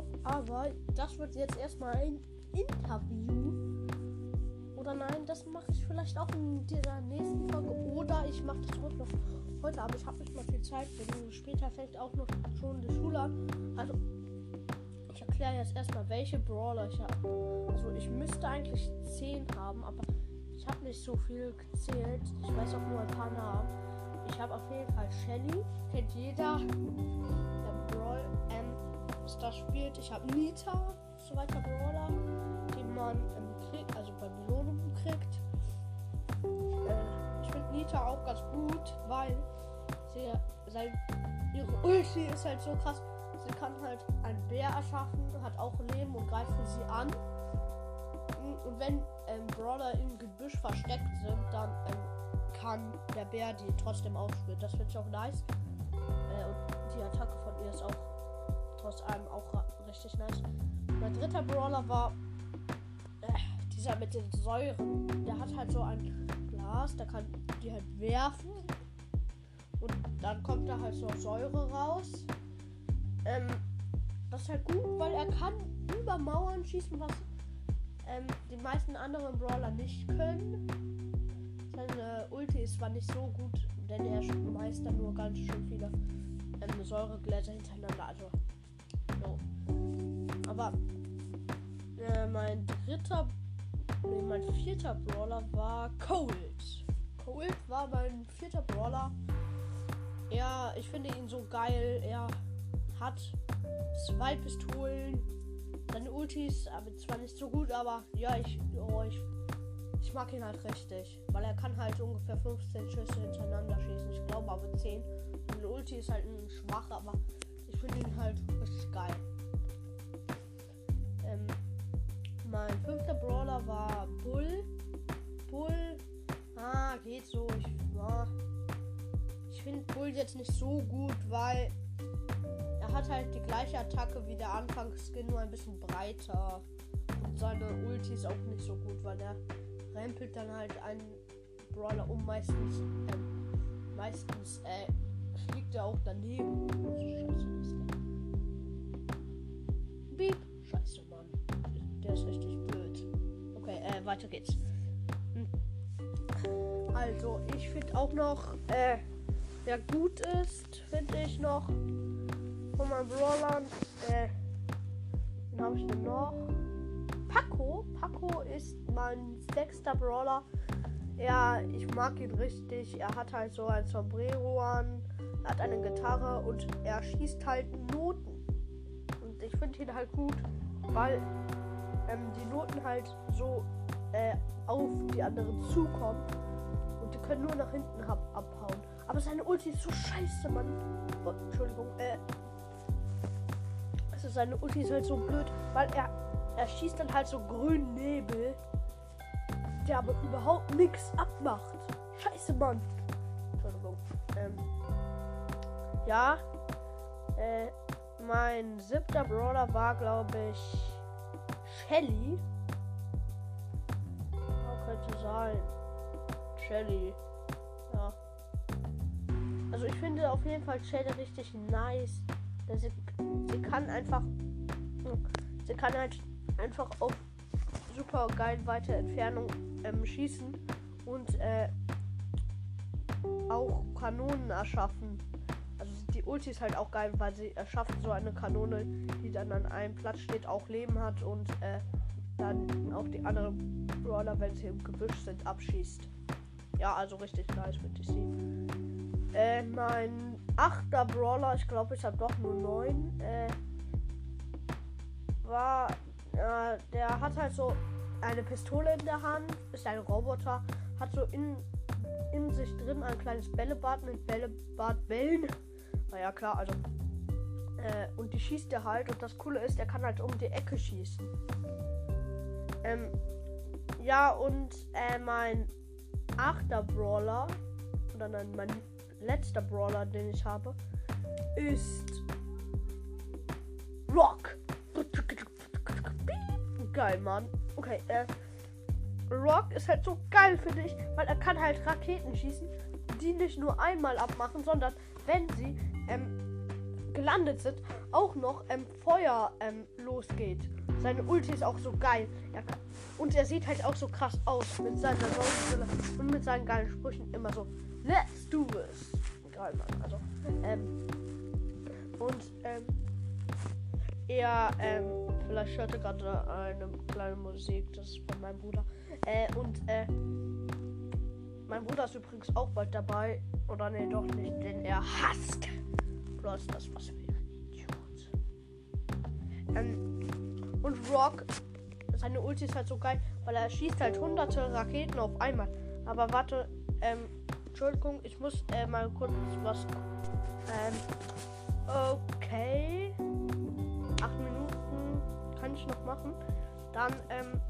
auch. Aber das wird jetzt erstmal ein Interview. Oder nein, das mache ich vielleicht auch in dieser nächsten Folge. Oder ich mache das heute noch heute. Aber ich habe nicht mal viel Zeit. Denn später fängt auch noch schon die Schule an. Also ich erkläre jetzt erstmal, welche Brawler ich habe. Also ich müsste eigentlich 10 haben, aber ich habe nicht so viel gezählt. Ich weiß auch nur ein paar Namen. Ich habe auf jeden Fall Shelly. Kennt jeder. Der Brawl ähm, das spielt. Ich habe Nita, so weiter Brawler, die man ähm, kriegt, also bei Belohnungen kriegt. Äh, ich finde Nita auch ganz gut, weil sie sein, ihre Ulti ist halt so krass. Sie kann halt einen Bär erschaffen, hat auch Leben und greift für sie an. Und wenn ähm, Brawler im Gebüsch versteckt sind, dann ähm, kann der Bär die trotzdem ausspielen. Das finde ich auch nice. Äh, und die Attacke von ihr ist auch trotz allem auch richtig nice. Mein dritter Brawler war äh, dieser mit den Säuren. Der hat halt so ein Glas, da kann die halt werfen. Und dann kommt da halt so Säure raus. Ähm, das ist halt gut, weil er kann über Mauern schießen, was ähm, die meisten anderen Brawler nicht können. Seine Ulti ist zwar nicht so gut, denn er schmeißt dann nur ganz schön viele ähm, Säuregläser hintereinander. Also, so. Aber äh, mein dritter, nee, mein vierter Brawler war Cold. Cold war mein vierter Brawler. Ja, ich finde ihn so geil. Er hat zwei Pistolen. Seine Ultis, aber zwar nicht so gut, aber ja, ich, oh, ich, ich mag ihn halt richtig. Weil er kann halt ungefähr 15 Schüsse hintereinander schießen. Ich glaube aber 10. Seine Ulti ist halt ein schwach, aber finde ihn halt richtig geil. Ähm, mein fünfter Brawler war Bull. Bull, ah, geht so. Ich, ah, ich finde Bull jetzt nicht so gut, weil er hat halt die gleiche Attacke wie der Anfangsskin, nur ein bisschen breiter. Und seine Ulti ist auch nicht so gut, weil er rempelt dann halt einen Brawler um. Meistens, ähm, meistens äh, fliegt er auch daneben. Scheiße, weiter geht's. Hm. Also, ich finde auch noch, äh, wer gut ist, finde ich noch von meinen Brawlern. Äh, wen habe ich denn noch? Paco. Paco ist mein sechster Brawler. Ja, ich mag ihn richtig. Er hat halt so ein Sombrero an, hat eine Gitarre und er schießt halt Noten. Und ich finde ihn halt gut, weil ähm, die Noten halt so äh, auf die anderen zukommen. Und die können nur nach hinten ab abhauen. Aber seine Ulti ist so scheiße, Mann. Oh, Entschuldigung, äh, also seine Ulti ist halt so blöd, weil er, er schießt dann halt so grünen Nebel, der aber überhaupt nichts abmacht. Scheiße, Mann. Entschuldigung. Ähm, ja. Äh, mein siebter Brawler war, glaube ich, Shelly. Könnte sein. Shelly. Ja. Also ich finde auf jeden Fall Shelly richtig nice. Sie, sie kann einfach. Sie kann halt einfach auf super geil weite Entfernung ähm, schießen und äh, auch Kanonen erschaffen. Also die Ulti ist halt auch geil, weil sie erschafft so eine Kanone, die dann an einem Platz steht, auch Leben hat und äh, dann auch die anderen Brawler, wenn sie im Gebüsch sind, abschießt. Ja, also richtig nice ich sie. Äh, mein achter Brawler, ich glaube, ich habe doch nur neun, äh, war, äh, der hat halt so eine Pistole in der Hand, ist ein Roboter, hat so in, in sich drin ein kleines Bällebad mit Bällebadbällen. Naja, klar, also. Äh, und die schießt er halt. Und das Coole ist, er kann halt um die Ecke schießen. Ähm, ja, und äh, mein achter Brawler, oder nein, mein letzter Brawler, den ich habe, ist Rock. Geil, Mann. Okay, äh, Rock ist halt so geil, finde ich, weil er kann halt Raketen schießen, die nicht nur einmal abmachen, sondern wenn sie ähm, gelandet sind, auch noch ähm, Feuer ähm, losgeht. Seine Ulti ist auch so geil. Er kann, und er sieht halt auch so krass aus mit seiner Sonnenbrille und mit seinen geilen Sprüchen immer so. Let's do this. Geil, Mann. Also, ähm, und, ähm, er, ähm, vielleicht hörte gerade eine kleine Musik, das ist von meinem Bruder. Äh, und, äh, mein Bruder ist übrigens auch bald dabei. Oder nee, doch nicht, denn er hasst bloß das, was wir Idiot. Ähm, und Rock, seine Ulti ist halt so geil, weil er schießt halt hunderte Raketen auf einmal. Aber warte, ähm, Entschuldigung, ich muss äh, mal kurz was. Ähm, okay. Acht Minuten kann ich noch machen. Dann, ähm,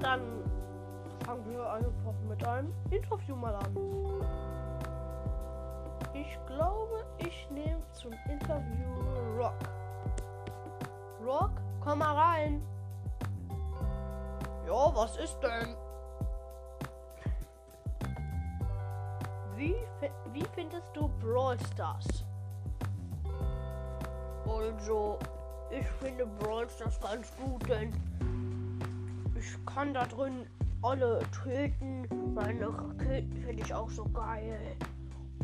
dann fangen wir einfach mit einem Interview mal an. Ich glaube, ich nehme zum Interview Rock. Rock, komm mal rein. Ja, was ist denn? Wie, wie findest du Brawl Stars? Also, ich finde Brawl Stars ganz gut, denn ich kann da drin alle töten. Meine Raketen finde ich auch so geil.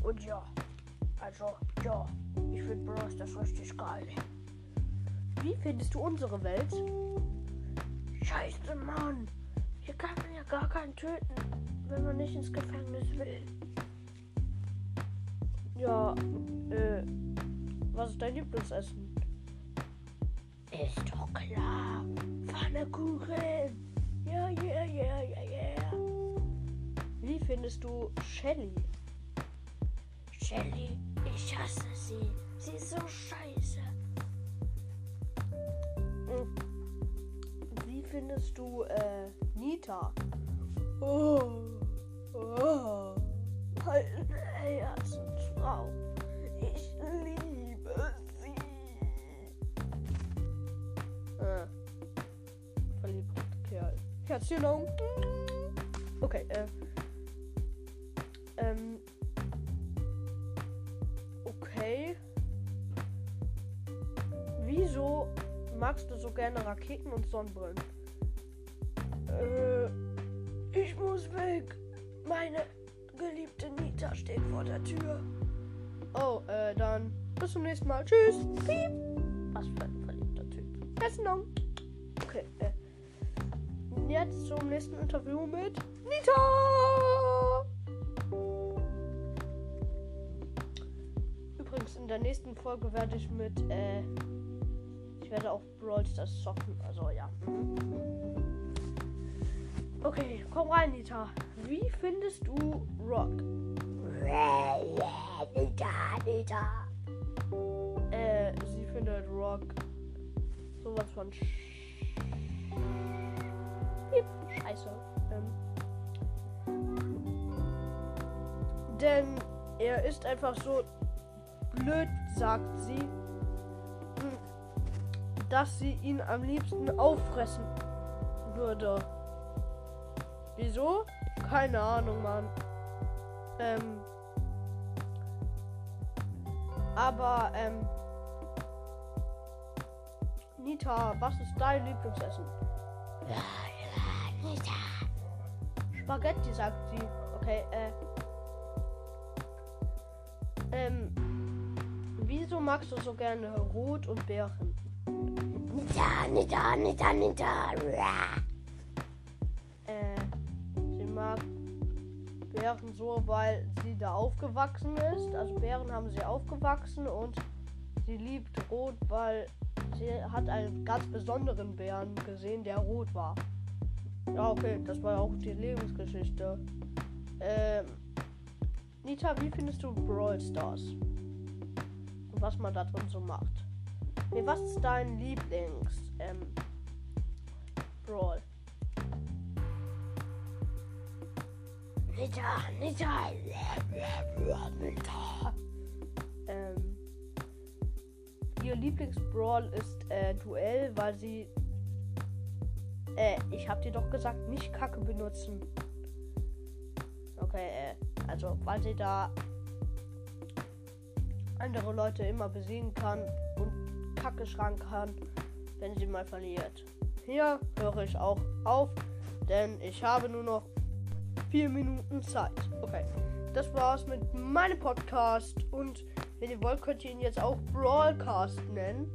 Und ja, also ja, ich finde Brawl Stars richtig geil. Wie findest du unsere Welt? Scheiße, Mann. Hier kann man ja gar keinen töten, wenn man nicht ins Gefängnis will. Ja, äh, was ist dein Lieblingsessen? Ist doch klar. Pfannekuchen. Ja, ja, ja, ja, ja. Wie findest du Shelly? Shelly, ich hasse sie. Sie ist so scheiße. Wie findest du äh, Nita? Oh, oh, meine Herzensfrau. Ich liebe sie. Äh, verliebter Kerl. Herzchen. Okay, äh. Ähm. Magst du so gerne Raketen und Sonnenbrillen? Äh, ich muss weg. Meine geliebte Nita steht vor der Tür. Oh, äh, dann bis zum nächsten Mal. Tschüss. Piep. Was für ein verliebter Typ. Besten Dank. Okay, äh. Jetzt zum nächsten Interview mit Nita. Übrigens, in der nächsten Folge werde ich mit, äh, ich werde auch Brawl Stars zocken. Also, ja. Okay, komm rein, Nita. Wie findest du Rock? Nita, Nita. Äh, sie findet Rock sowas von sch Scheiße. Ähm. Denn er ist einfach so blöd, sagt sie, dass sie ihn am liebsten auffressen würde. Wieso? Keine Ahnung, Mann. Ähm. Aber, ähm. Nita, was ist dein Lieblingsessen? Nita. Spaghetti, sagt sie. Okay, äh. Ähm. Wieso magst du so gerne Rot und Beeren? Nita, Nita, Nita, Nita. Äh. Sie mag Bären so, weil sie da aufgewachsen ist. Also Bären haben sie aufgewachsen und sie liebt Rot, weil sie hat einen ganz besonderen Bären gesehen, der rot war. Ja, okay, das war auch die Lebensgeschichte. Ähm, Nita, wie findest du Brawl Stars? Und was man da drin so macht? Nee, was ist dein Lieblings ähm, Brawl? Nita, Nita, Nita. Ähm, ihr Lieblingsbrawl ist äh, Duell, weil sie äh, ich hab dir doch gesagt, nicht Kacke benutzen. Okay, äh, also, weil sie da andere Leute immer besiegen kann und Kacke schrank kann, wenn sie mal verliert. Hier höre ich auch auf, denn ich habe nur noch vier Minuten Zeit. Okay, das war's mit meinem Podcast und wenn ihr wollt, könnt ihr ihn jetzt auch Broadcast nennen.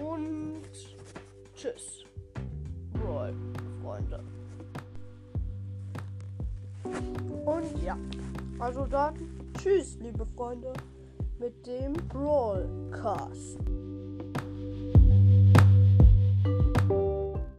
Und tschüss, Brawl, Freunde. Und ja, also dann tschüss, liebe Freunde, mit dem Brawlcast.